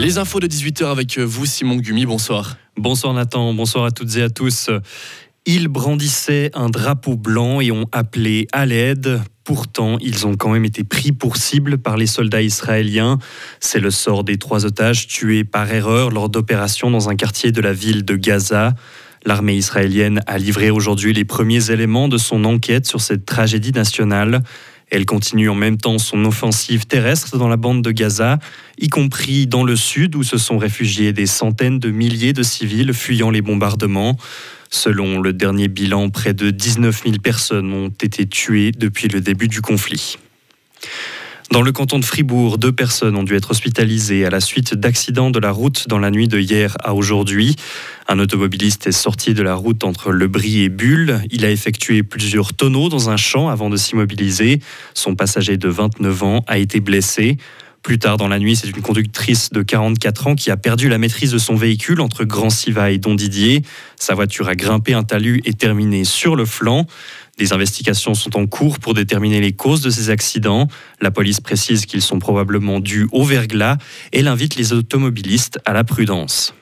Les infos de 18h avec vous, Simon Gumi. Bonsoir. Bonsoir Nathan, bonsoir à toutes et à tous. Ils brandissaient un drapeau blanc et ont appelé à l'aide. Pourtant, ils ont quand même été pris pour cible par les soldats israéliens. C'est le sort des trois otages tués par erreur lors d'opérations dans un quartier de la ville de Gaza. L'armée israélienne a livré aujourd'hui les premiers éléments de son enquête sur cette tragédie nationale. Elle continue en même temps son offensive terrestre dans la bande de Gaza, y compris dans le sud où se sont réfugiés des centaines de milliers de civils fuyant les bombardements. Selon le dernier bilan, près de 19 000 personnes ont été tuées depuis le début du conflit. Dans le canton de Fribourg, deux personnes ont dû être hospitalisées à la suite d'accidents de la route dans la nuit de hier à aujourd'hui. Un automobiliste est sorti de la route entre Le Brie et Bulle. Il a effectué plusieurs tonneaux dans un champ avant de s'immobiliser. Son passager de 29 ans a été blessé. Plus tard dans la nuit, c'est une conductrice de 44 ans qui a perdu la maîtrise de son véhicule entre Grand Siva et Don Didier. Sa voiture a grimpé un talus et terminé sur le flanc. Des investigations sont en cours pour déterminer les causes de ces accidents. La police précise qu'ils sont probablement dus au verglas et l'invite les automobilistes à la prudence.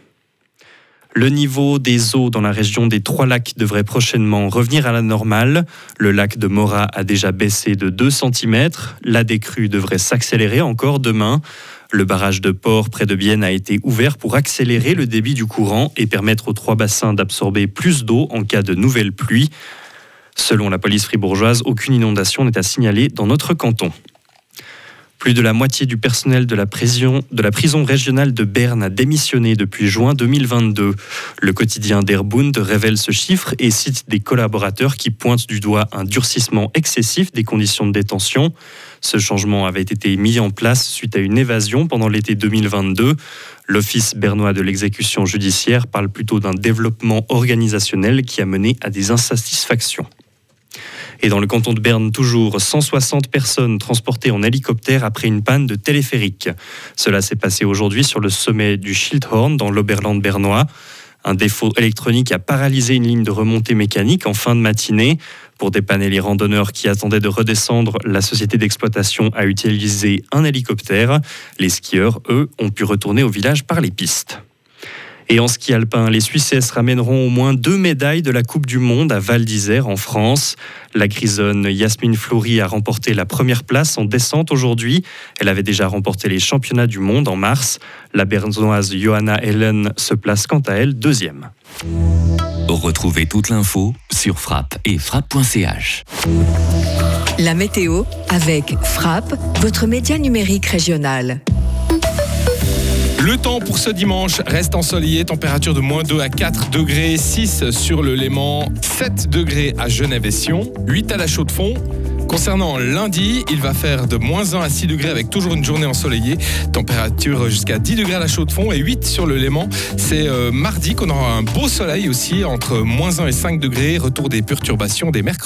Le niveau des eaux dans la région des Trois Lacs devrait prochainement revenir à la normale. Le lac de Mora a déjà baissé de 2 cm. La décrue devrait s'accélérer encore demain. Le barrage de Port près de Bienne a été ouvert pour accélérer le débit du courant et permettre aux trois bassins d'absorber plus d'eau en cas de nouvelles pluies. Selon la police fribourgeoise, aucune inondation n'est à signaler dans notre canton. Plus de la moitié du personnel de la, prison, régionale de Berne a démissionné depuis juin 2022. Le quotidien d'Airbund révèle ce chiffre et cite des collaborateurs qui pointent du doigt un durcissement excessif des conditions de détention. Ce changement avait été mis en place suite à une évasion pendant l'été 2022. L'Office bernois de l'exécution judiciaire parle plutôt d'un développement organisationnel qui a mené à des insatisfactions. Et dans le canton de Berne, toujours 160 personnes transportées en hélicoptère après une panne de téléphérique. Cela s'est passé aujourd'hui sur le sommet du Schildhorn dans l'Oberland bernois. Un défaut électronique a paralysé une ligne de remontée mécanique en fin de matinée. Pour dépanner les randonneurs qui attendaient de redescendre, la société d'exploitation a utilisé un hélicoptère. Les skieurs, eux, ont pu retourner au village par les pistes. Et en ski alpin, les Suissesses ramèneront au moins deux médailles de la Coupe du Monde à Val d'Isère en France. La grisonne Yasmine Fleury a remporté la première place en descente aujourd'hui. Elle avait déjà remporté les championnats du monde en mars. La bernoise Johanna Helen se place quant à elle deuxième. Retrouvez toute l'info sur frappe et frappe.ch. La météo avec Frappe, votre média numérique régional. Le temps pour ce dimanche reste ensoleillé, température de moins 2 à 4 degrés, 6 sur le Léman, 7 degrés à Genève et Sion, 8 à la Chaux-de-Fonds. Concernant lundi, il va faire de moins 1 à 6 degrés avec toujours une journée ensoleillée. Température jusqu'à 10 degrés à la Chaux-de-Fonds et 8 sur le Léman. C'est euh, mardi qu'on aura un beau soleil aussi entre moins 1 et 5 degrés. Retour des perturbations des mercredis.